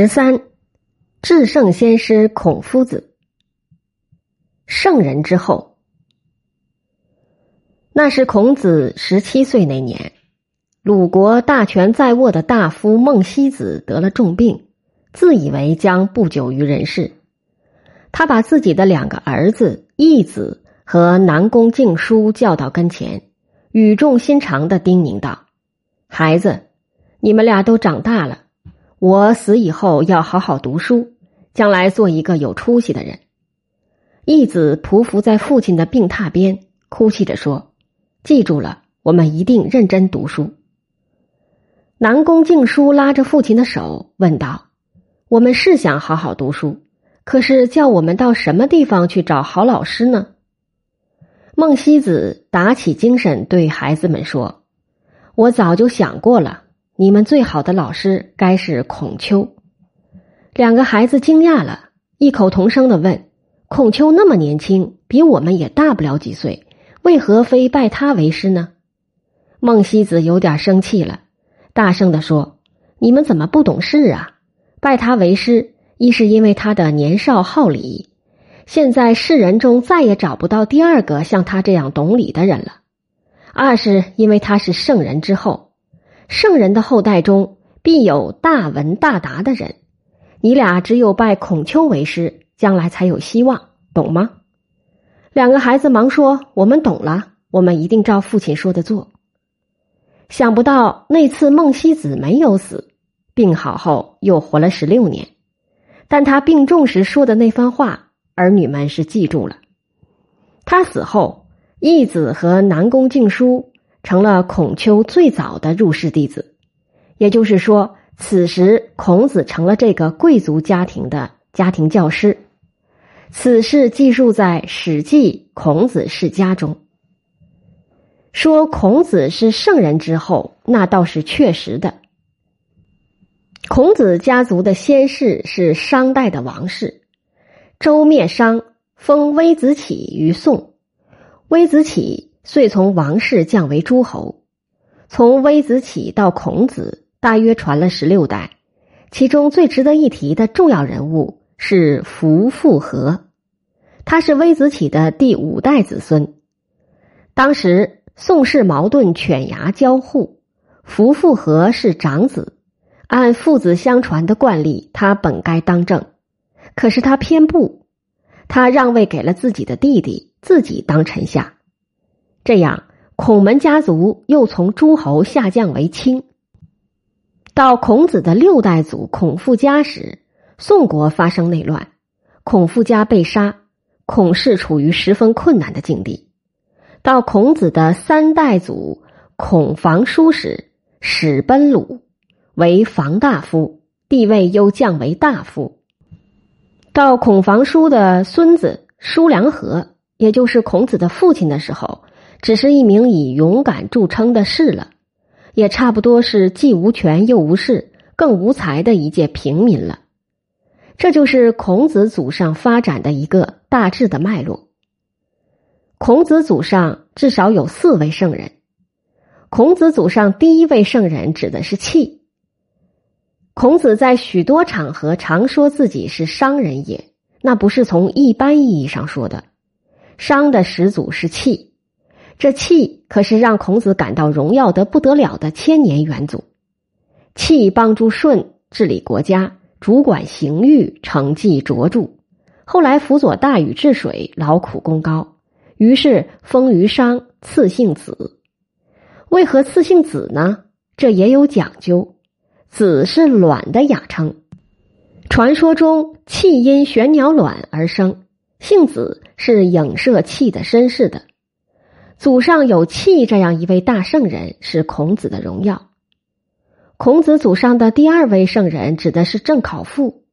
十三，至圣先师孔夫子，圣人之后。那是孔子十七岁那年，鲁国大权在握的大夫孟西子得了重病，自以为将不久于人世。他把自己的两个儿子义子和南宫敬叔叫到跟前，语重心长的叮咛道：“孩子，你们俩都长大了。”我死以后要好好读书，将来做一个有出息的人。义子匍匐在父亲的病榻边，哭泣着说：“记住了，我们一定认真读书。”南宫静书拉着父亲的手问道：“我们是想好好读书，可是叫我们到什么地方去找好老师呢？”孟西子打起精神对孩子们说：“我早就想过了。”你们最好的老师该是孔丘。两个孩子惊讶了，异口同声的问：“孔丘那么年轻，比我们也大不了几岁，为何非拜他为师呢？”孟西子有点生气了，大声的说：“你们怎么不懂事啊？拜他为师，一是因为他的年少好礼，现在世人中再也找不到第二个像他这样懂礼的人了；二是因为他是圣人之后。”圣人的后代中必有大文大达的人，你俩只有拜孔丘为师，将来才有希望，懂吗？两个孩子忙说：“我们懂了，我们一定照父亲说的做。”想不到那次孟西子没有死，病好后又活了十六年，但他病重时说的那番话，儿女们是记住了。他死后，义子和南宫敬叔。成了孔丘最早的入室弟子，也就是说，此时孔子成了这个贵族家庭的家庭教师。此事记述在《史记·孔子世家》中。说孔子是圣人之后，那倒是确实的。孔子家族的先世是商代的王室，周灭商，封微子启于宋，微子启。遂从王室降为诸侯，从微子起到孔子，大约传了十六代。其中最值得一提的重要人物是伏复和，他是微子启的第五代子孙。当时宋氏矛盾犬牙交互，伏复和是长子，按父子相传的惯例，他本该当政，可是他偏不，他让位给了自己的弟弟，自己当臣下。这样，孔门家族又从诸侯下降为卿。到孔子的六代祖孔父家时，宋国发生内乱，孔父家被杀，孔氏处于十分困难的境地。到孔子的三代祖孔房叔时，始奔鲁，为房大夫，地位又降为大夫。到孔房叔的孙子叔良和，也就是孔子的父亲的时候。只是一名以勇敢著称的士了，也差不多是既无权又无势，更无才的一介平民了。这就是孔子祖上发展的一个大致的脉络。孔子祖上至少有四位圣人。孔子祖上第一位圣人指的是契。孔子在许多场合常说自己是商人也，那不是从一般意义上说的。商的始祖是契。这气可是让孔子感到荣耀的不得了的千年元祖。气帮助舜治理国家，主管刑狱，成绩卓著。后来辅佐大禹治水，劳苦功高，于是封于商，赐姓子。为何赐姓子呢？这也有讲究。子是卵的雅称，传说中气因玄鸟卵而生，姓子是影射气的身世的。祖上有戚这样一位大圣人，是孔子的荣耀。孔子祖上的第二位圣人指的是郑考父，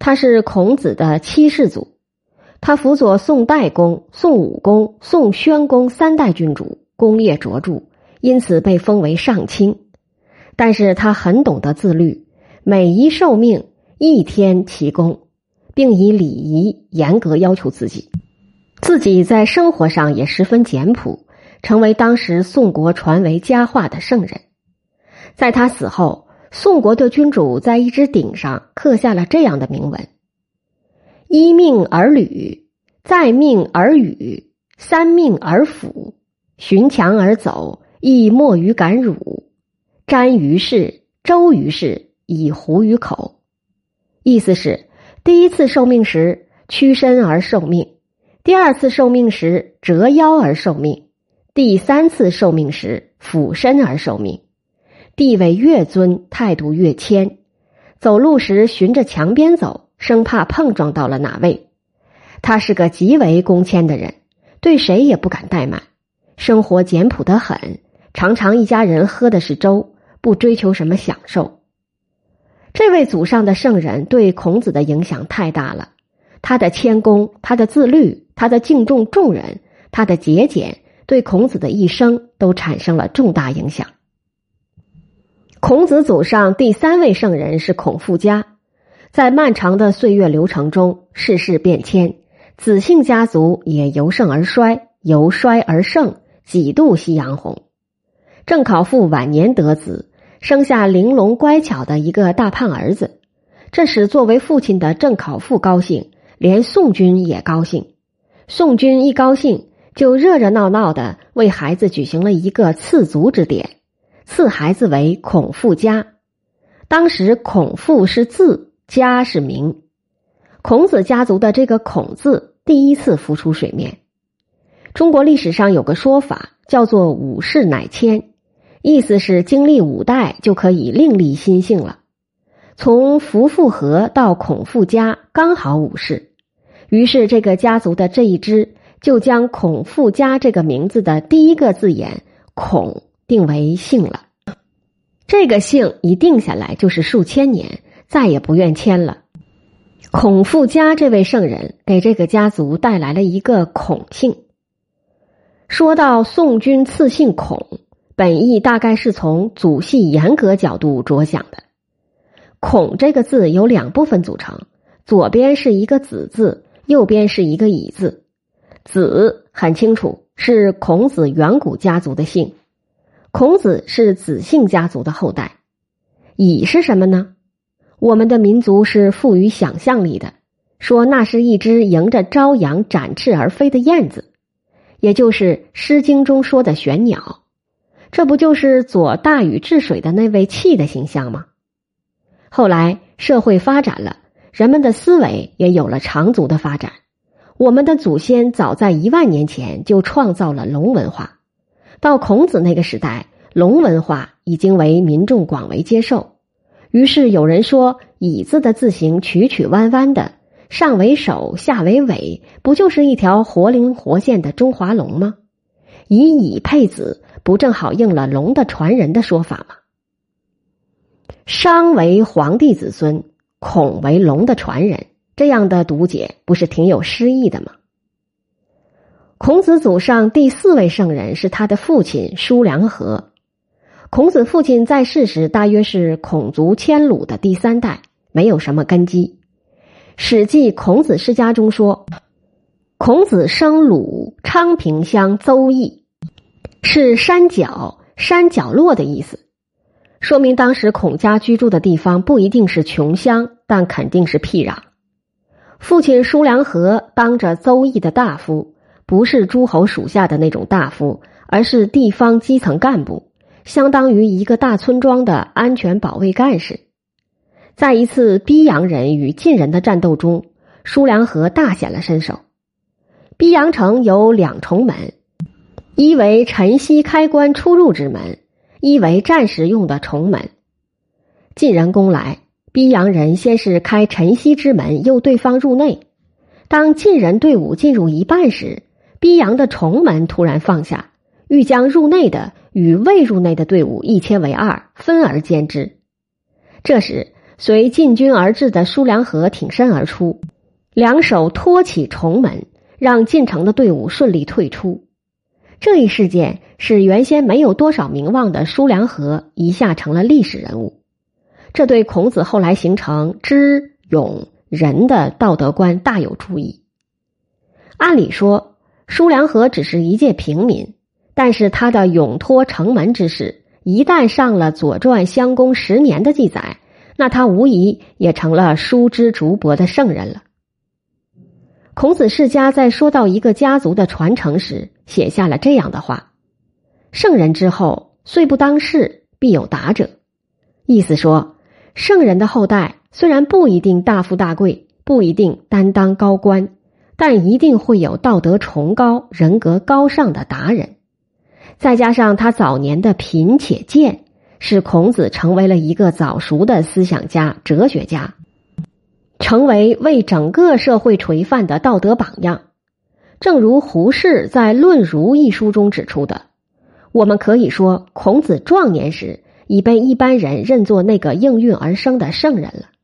他是孔子的七世祖，他辅佐宋代公、宋武公、宋宣公三代君主，功业卓著，因此被封为上卿。但是他很懂得自律，每一受命一天其功，并以礼仪严格要求自己，自己在生活上也十分简朴。成为当时宋国传为佳话的圣人，在他死后，宋国的君主在一只鼎上刻下了这样的铭文：“一命而履，再命而语，三命而辅，寻墙而走，亦莫于敢辱。瞻于世，周于世，以狐于口。”意思是，第一次受命时屈身而受命，第二次受命时折腰而受命，第三次受命时俯身而受命。地位越尊，态度越谦。走路时循着墙边走，生怕碰撞到了哪位。他是个极为恭谦的人，对谁也不敢怠慢。生活简朴的很，常常一家人喝的是粥，不追求什么享受。这位祖上的圣人对孔子的影响太大了。他的谦恭，他的自律，他的敬重众人，他的节俭，对孔子的一生都产生了重大影响。孔子祖上第三位圣人是孔父家，在漫长的岁月流程中，世事变迁，子姓家族也由盛而衰，由衰而盛，几度夕阳红。郑考父晚年得子，生下玲珑乖巧的一个大胖儿子，这使作为父亲的郑考父高兴，连宋军也高兴。宋军一高兴，就热热闹闹的为孩子举行了一个赐族之典。赐孩子为孔父家，当时孔父是字，家是名。孔子家族的这个孔字第一次浮出水面。中国历史上有个说法叫做“五世乃迁”，意思是经历五代就可以另立新姓了。从夫妇和到孔父家刚好五世，于是这个家族的这一支就将孔富家这个名字的第一个字眼“孔”。定为姓了，这个姓一定下来就是数千年，再也不愿迁了。孔富家这位圣人给这个家族带来了一个孔姓。说到宋君赐姓孔，本意大概是从祖系严格角度着想的。孔这个字由两部分组成，左边是一个子字，右边是一个乙字。子很清楚是孔子远古家族的姓。孔子是子姓家族的后代，乙是什么呢？我们的民族是富于想象力的，说那是一只迎着朝阳展翅而飞的燕子，也就是《诗经》中说的玄鸟。这不就是左大禹治水的那位契的形象吗？后来社会发展了，人们的思维也有了长足的发展。我们的祖先早在一万年前就创造了龙文化。到孔子那个时代，龙文化已经为民众广为接受。于是有人说：“乙字的字形曲曲弯弯的，上为首，下为尾，不就是一条活灵活现的中华龙吗？”以乙配子，不正好应了龙的传人的说法吗？商为皇帝子孙，孔为龙的传人，这样的读解不是挺有诗意的吗？孔子祖上第四位圣人是他的父亲叔良和。孔子父亲在世时大约是孔族迁鲁的第三代，没有什么根基。《史记·孔子世家》中说：“孔子生鲁昌平乡邹邑，是山脚、山角落的意思，说明当时孔家居住的地方不一定是穷乡，但肯定是僻壤。父亲舒良和当着邹邑的大夫。”不是诸侯属下的那种大夫，而是地方基层干部，相当于一个大村庄的安全保卫干事。在一次逼阳人与晋人的战斗中，舒良和大显了身手。逼阳城有两重门，一为晨曦开关出入之门，一为战时用的重门。晋人攻来，逼阳人先是开晨曦之门，诱对方入内。当晋人队伍进入一半时，逼阳的重门突然放下，欲将入内的与未入内的队伍一切为二，分而歼之。这时，随进军而至的舒良和挺身而出，两手托起重门，让进城的队伍顺利退出。这一事件使原先没有多少名望的舒良和一下成了历史人物，这对孔子后来形成知勇仁的道德观大有注意。按理说。叔良和只是一介平民，但是他的勇托城门之事一旦上了《左传》襄公十年的记载，那他无疑也成了书之竹帛的圣人了。孔子世家在说到一个家族的传承时，写下了这样的话：“圣人之后，虽不当世，必有达者。”意思说，圣人的后代虽然不一定大富大贵，不一定担当高官，但一定会有道德崇高、人格高尚的达人。再加上他早年的贫且贱，使孔子成为了一个早熟的思想家、哲学家。成为为整个社会垂范的道德榜样，正如胡适在《论儒》一书中指出的，我们可以说，孔子壮年时已被一般人认作那个应运而生的圣人了。